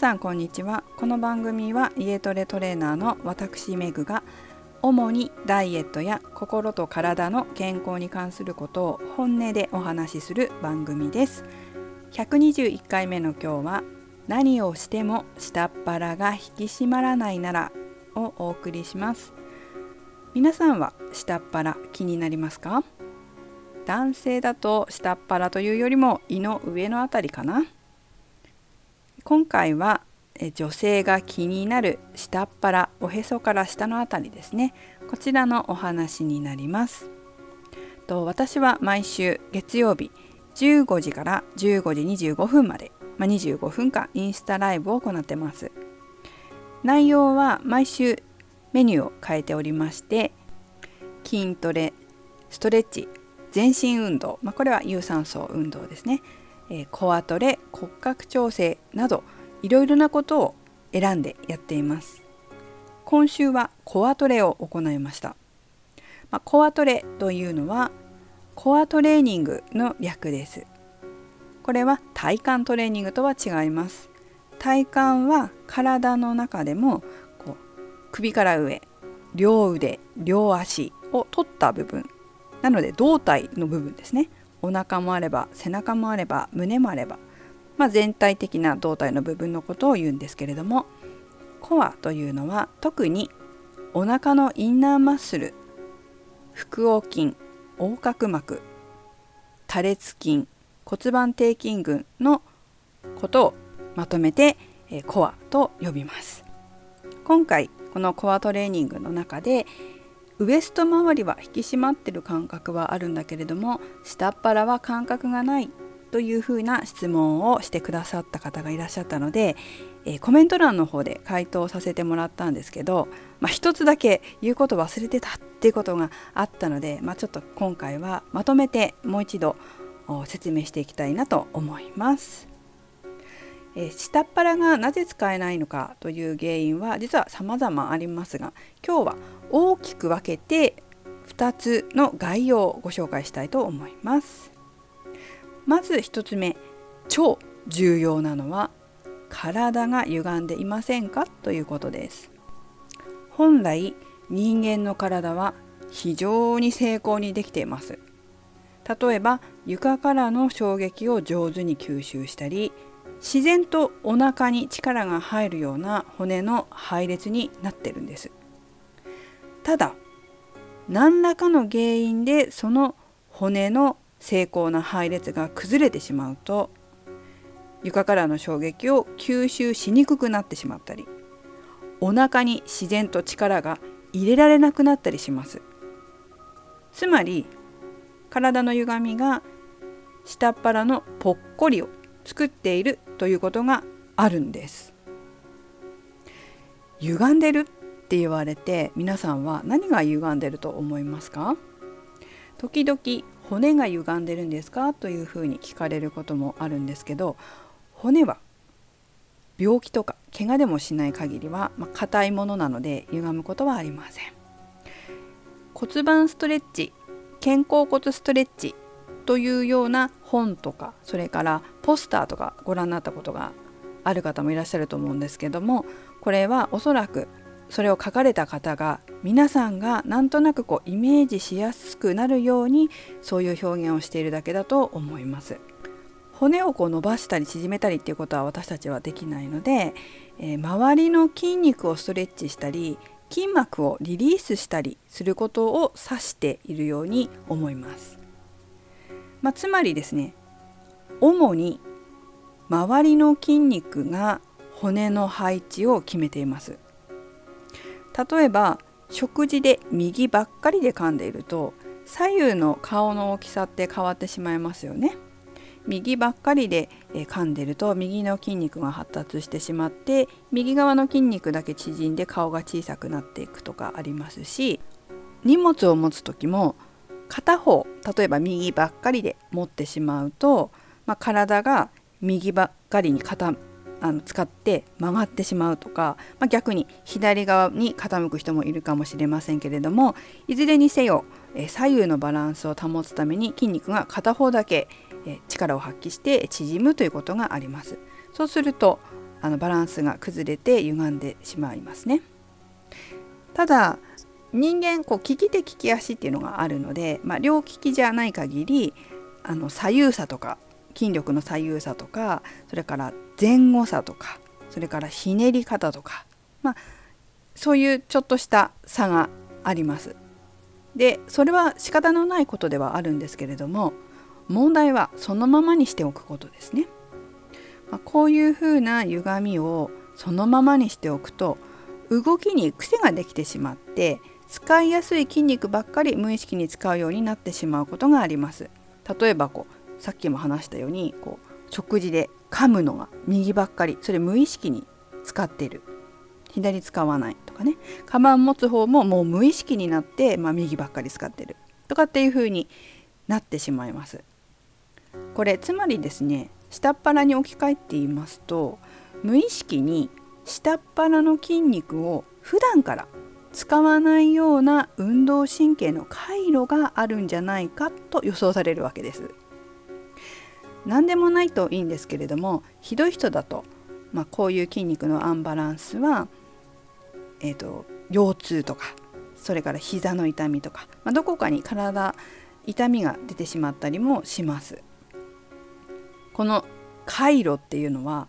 さんこんにちは。この番組は家トレトレーナーの私メグが主にダイエットや心と体の健康に関することを本音でお話しする番組です。121回目の今日は何をしても下っ腹が引き締まらないならをお送りします。皆さんは下っ腹気になりますか？男性だと下っ腹というよりも胃の上のあたりかな？今回は女性が気になる下っ腹おへそから下のあたりですね。こちらのお話になります。と私は毎週月曜日15時から15時25分まで、まあ、25分間インスタライブを行ってます。内容は毎週メニューを変えておりまして筋トレストレッチ全身運動、まあ、これは有酸素運動ですね、えー、コアトレ骨格調整などいろいろなことを選んでやっています。今週はコアトレを行いました、まあ、コアトレというのはコアトレーニングの略です。これは体幹トレーニングとは違います。体幹は体の中でもこう首から上両腕両足を取った部分。なので胴体の部分ですね。お腹もあれば背中もあれば胸もあれば、まあ、全体的な胴体の部分のことを言うんですけれどもコアというのは特にお腹のインナーマッスル腹横筋横隔膜多裂筋骨盤底筋群のことをまとめてコアと呼びます。今回このコアトレーニングの中でウエスト周りは引き締まってる感覚はあるんだけれども下っ腹は感覚がないというふうな質問をしてくださった方がいらっしゃったので、えー、コメント欄の方で回答させてもらったんですけど、まあ、一つだけ言うこと忘れてたっていうことがあったので、まあ、ちょっと今回はまとめてもう一度説明していきたいなと思います。え、下っ腹がなぜ使えないのかという原因は実は様々ありますが今日は大きく分けて2つの概要をご紹介したいと思います。まず1つ目超重要なのは体が歪んでいませんかということです。本来人間の体は非常に精巧にできています。例えば床からの衝撃を上手に吸収したり自然とお腹に力が入るような骨の配列になってるんです。ただ何らかの原因でその骨の精巧な配列が崩れてしまうと床からの衝撃を吸収しにくくなってしまったりお腹に自然と力が入れられなくなったりします。つまり体の歪みが下っ腹のぽっこりを作っているということがあるんです。歪んでるって言われて皆さんは何が歪んでると思いますか？時々骨が歪んでるんですか？というふうに聞かれることもあるんですけど骨は病気とか怪我でもしない限りはまあ、硬いものなので歪むことはありません。骨盤ストレッチ肩甲骨ストレッチというような本とかそれからポスターとかご覧になったことがある方もいらっしゃると思うんですけどもこれはおそらくそれを書かれた方が皆さんがなんとなくこうイメージしやすくなるようにそういう表現をしているだけだと思います。骨をこう伸ばしたり縮めたりっていうことは私たちはできないので、えー、周りの筋肉をストレッチしたり筋膜をリリースしたりすることを指しているように思います。まあ、つまりですね主に周りの筋肉が骨の配置を決めています。例えば食事で右ばっかりで噛んでいると左右の顔の大きさって変わってしまいますよね。右ばっかりで噛んでると右の筋肉が発達してしまって右側の筋肉だけ縮んで顔が小さくなっていくとかありますし荷物を持つ時も片方例えば右ばっかりで持ってしまうと、まあ、体が右ばっかりに傾あの使って曲がってしまうとか、まあ、逆に左側に傾く人もいるかもしれませんけれどもいずれにせよ、え左右のバランスを保つために筋肉が片方だけ、え力を発揮して縮むということがあります。そうするとあのバランスが崩れて歪んでしまいますね。ただ人間こう利き手利き足っていうのがあるので、まあ、両利きじゃない限りあの左右差とか筋力の左右差とかそれから前後差とかそれからひねり方とか、まあ、そういうちょっとした差があります。でそれは仕方のないことではあるんですけれども問題はそのままにしておくことですね。まあ、こういうふうな歪みをそのままにしておくと動きに癖ができてしまって使いやすい筋肉ばっかり無意識に使うようになってしまうことがあります。例えばこうさっきも話したようにこう食事で噛むのが右ばっかりそれ無意識に使ってる左使わないとかねカバン持つ方ももう無意識になって、まあ、右ばっかり使ってるとかっていう風になってしまいます。これつまりですね下っ腹に置き換えて言いますと無意識に下っ腹の筋肉を普段から使わないような運動神経の回路があるんじゃないかと予想されるわけです。何でもないといいんですけれどもひどい人だと、まあ、こういう筋肉のアンバランスは、えーと、腰痛とかそれから膝の痛みとか、まあ、どこかに体痛みが出てしまったりもします。この回路っていうのは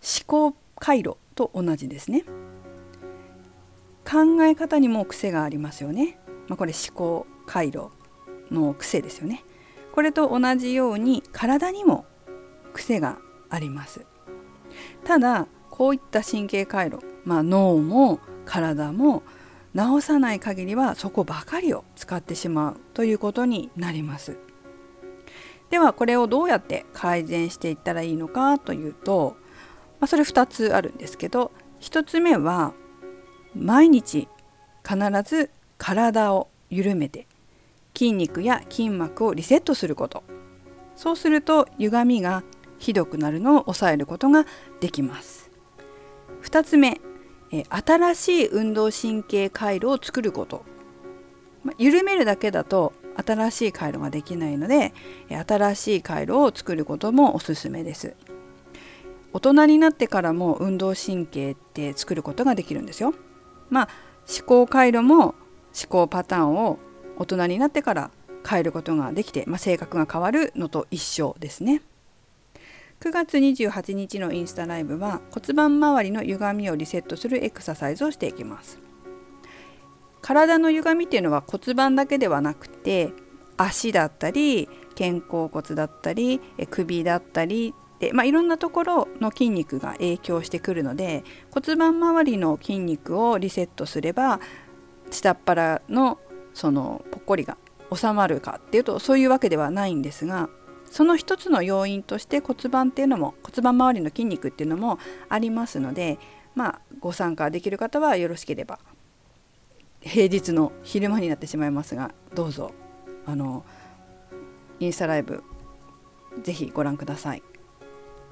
思考回路と同じですね。考え方にも癖がありますよね。まあ、これ思考回路の癖ですよね。これと同じように体にも癖があります。ただこういった神経回路、まあ、脳も体も治さない限りはそこばかりを使ってしまうということになります。ではこれをどうやって改善していったらいいのかというと、まあ、それ2つあるんですけど1つ目は毎日必ず体を緩めて筋肉や筋膜をリセットすること。そうすると歪みがひどくなるのを抑えることができます。2つ目新しい運動神経回路を作ること。緩めるだけだと新しい回路ができないので新しい回路を作ることもおすすめです。大人になってからも運動神経って作ることができるんですよ。まあ思考回路も思考パターンを大人になってから変えることができて、まあ、性格が変わるのと一緒ですね。9月28日のインスタライブは骨盤周りの歪みをリセットするエクササイズをしていきます。体の歪みっていうのは骨盤だけではなくて足だったり肩甲骨だったり首だったりで、まあ、いろんなところの筋肉が影響してくるので骨盤周りの筋肉をリセットすれば下っ腹のそのぽっこりが収まるかっていうとそういうわけではないんですがその一つの要因として骨盤っていうのも骨盤周りの筋肉っていうのもありますのでまあご参加できる方はよろしければ平日の昼間になってしまいますがどうぞあのインスタライブぜひご覧ください。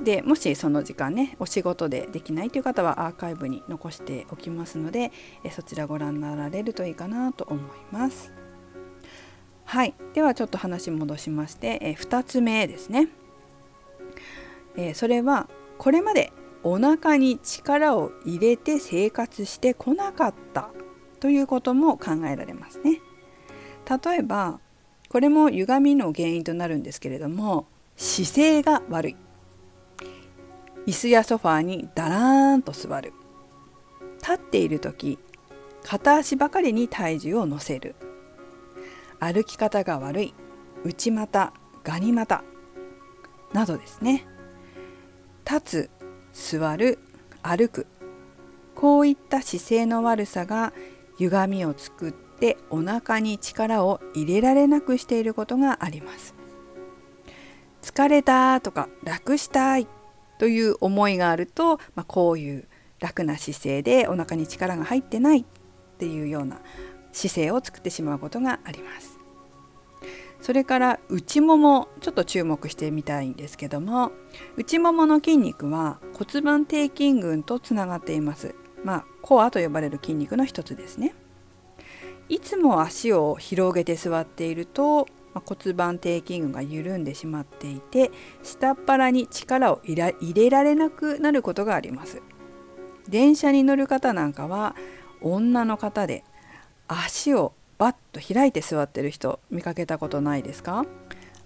でもしその時間ねお仕事でできないという方はアーカイブに残しておきますのでえそちらご覧になられるといいかなと思います。はいではちょっと話戻しましてえ2つ目ですね、えそれはこれまでお腹に力を入れて生活してこなかったということも考えられますね。例えばこれも歪みの原因となるんですけれども姿勢が悪い椅子やソファーにだらーんと座る。立っている時片足ばかりに体重を乗せる。歩き方が悪い内股ガニ股などですね。立つ座る歩く。こういった姿勢の悪さが歪みを作ってお腹に力を入れられなくしていることがあります。疲れたとか楽したいという思いがあると、まあ、こういう楽な姿勢でお腹に力が入ってないっていうような姿勢を作ってしまうことがあります。それから内ももちょっと注目してみたいんですけども内ももの筋肉は骨盤底筋群とつながっています。まあコアと呼ばれる筋肉の一つですね。いつも足を広げて座っているとまあ、骨盤底筋群が緩んでしまっていて下っ腹に力を入れられなくなることがあります。電車に乗る方なんかは女の方で足をバッと開いて座ってる人見かけたことないですか？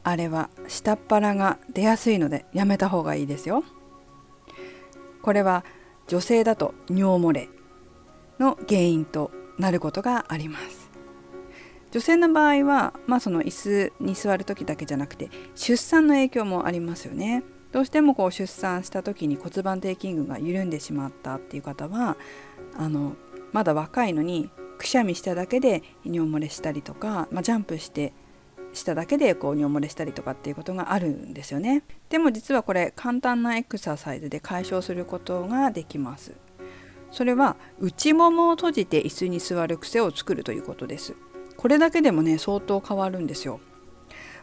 あれは下っ腹が出やすいのでやめた方がいいですよ。これは女性だと尿漏れの原因となることがあります。女性の場合は、まあ、その椅子に座る時だけじゃなくて出産の影響もありますよね。どうしてもこう出産した時に骨盤底筋群が緩んでしまったっていう方はあのまだ若いのにくしゃみしただけで尿漏れしたりとか、まあ、ジャンプしてしただけでこう尿漏れしたりとかっていうことがあるんですよね。でも実はこれ簡単なエクササイズで解消することができます。それは内ももを閉じて椅子に座る癖を作るということです。これだけでもね相当変わるんですよ。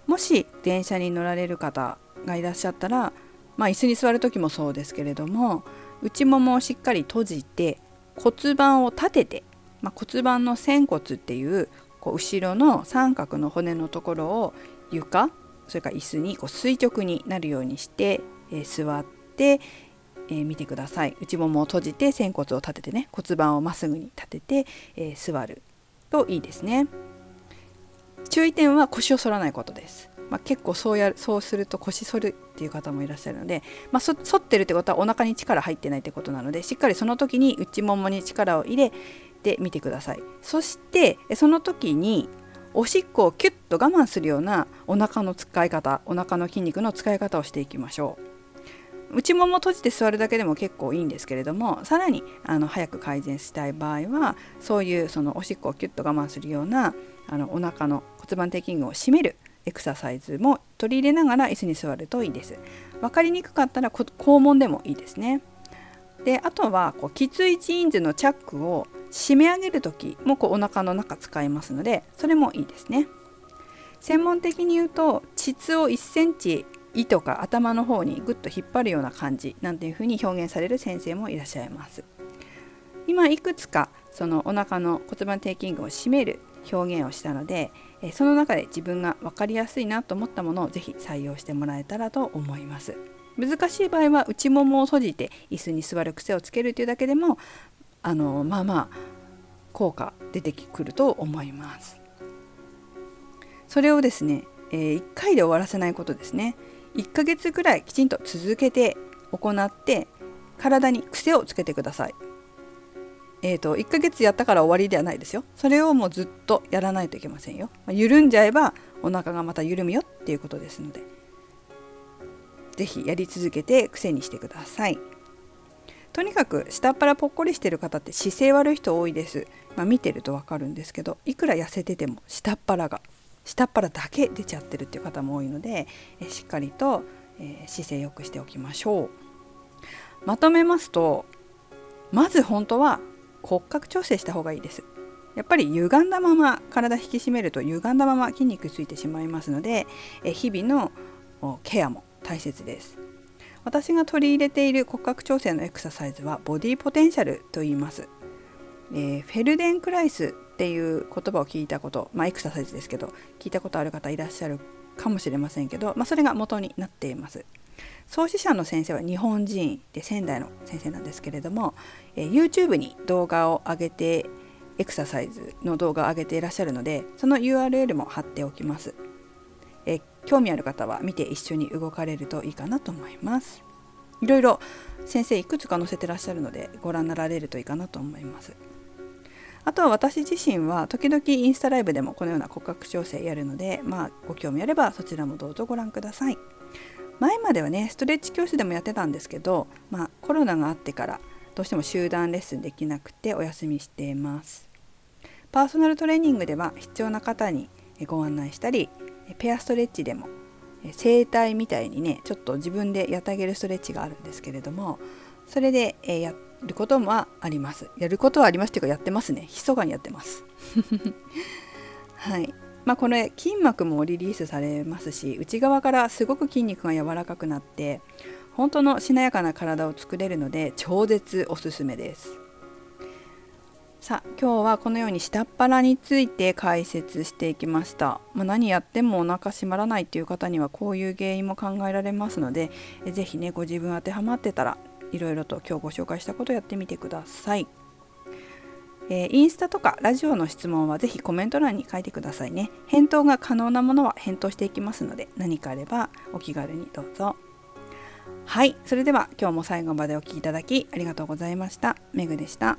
もし電車に乗られる方がいらっしゃったらまあ椅子に座る時もそうですけれども内ももをしっかり閉じて骨盤を立てて、まあ、骨盤の仙骨っていうこう後ろの三角の骨のところを床それから椅子にこう垂直になるようにして、えー、座って、えー、見てください。内ももを閉じて仙骨を立ててね骨盤をまっすぐに立てて、えー、座るといいですね。注意点は腰を反らないことです。まあ、結構そうやそうすると腰反るっていう方もいらっしゃるので、まあ、反ってるってことはお腹に力入ってないってことなのでしっかりその時に内ももに力を入れてみてください。そしてその時におしっこをキュッと我慢するようなお腹の使い方お腹の筋肉の使い方をしていきましょう。内もも閉じて座るだけでも結構いいんですけれどもさらにあの早く改善したい場合はそういうそのおしっこをキュッと我慢するようなあのお腹の骨盤底筋群を締めるエクササイズも取り入れながら椅子に座るといいです。分かりにくかったら肛門でもいいですね。であとはこうきついジーンズのチャックを締め上げる時もこうお腹の中使いますのでそれもいいですね。専門的に言うと膣を1センチ胃とか頭の方にぐっと引っ張るような感じなんていうふうに表現される先生もいらっしゃいます。今いくつかそのお腹の骨盤底筋群を締める表現をしたのでえその中で自分が分かりやすいなと思ったものをぜひ採用してもらえたらと思います。難しい場合は内ももを閉じて椅子に座る癖をつけるというだけでもあのまあまあ効果出てくると思います。それをですね、え、1回で終わらせないことですね。1ヶ月ぐらいきちんと続けて行って体に癖をつけてください。えーと、1ヶ月やったから終わりではないですよ。それをもうずっとやらないといけませんよ、まあ、緩んじゃえばお腹がまた緩むよっていうことですので。是非やり続けて癖にしてください。とにかく下っ腹ぽっこりしてる方って姿勢悪い人多いです、まあ、見てるとわかるんですけどいくら痩せてても下っ腹が下っ腹だけ出ちゃってるっていう方も多いのでえしっかりと、えー、姿勢良くしておきましょう。まとめますとまず本当は骨格調整した方がいいです。やっぱり歪んだまま体引き締めると歪んだまま筋肉ついてしまいますので日々のケアも大切です。私が取り入れている骨格調整のエクササイズはボディポテンシャルと言います、えー、フェルデンクライスっていう言葉を聞いたことまあエクササイズですけど聞いたことある方いらっしゃるかもしれませんけど、まあ、それが元になっています。創始者の先生は日本人で仙台の先生なんですけれども、えー、YouTube に動画を上げてエクササイズの動画を上げていらっしゃるのでその URL も貼っておきます、えー、興味ある方は見て一緒に動かれるといいかなと思います。いろいろ先生いくつか載せてらっしゃるのでご覧になられるといいかなと思います。あとは私自身は時々インスタライブでもこのような骨格調整やるのでまあご興味あればそちらもどうぞご覧ください。前まではねストレッチ教室でもやってたんですけど、まあ、コロナがあってからどうしても集団レッスンできなくてお休みしています。パーソナルトレーニングでは必要な方にご案内したりペアストレッチでも整体みたいにねちょっと自分でやってあげるストレッチがあるんですけれどもそれでやることもあります。やることはありますっていうかやってますね。密かにやってます。はい。まあ、これ筋膜もリリースされますし内側からすごく筋肉が柔らかくなって本当のしなやかな体を作れるので超絶おすすめです。さあ今日はこのように下っ腹について解説していきました、まあ、何やってもお腹閉まらないっていう方にはこういう原因も考えられますので是非ねご自分当てはまってたらいろいろと今日ご紹介したことをやってみてください、えー、インスタとかラジオの質問は是非コメント欄に書いてくださいね。返答が可能なものは返答していきますので何かあればお気軽にどうぞ。はい。それでは今日も最後までお聴きいただきありがとうございました。めぐでした。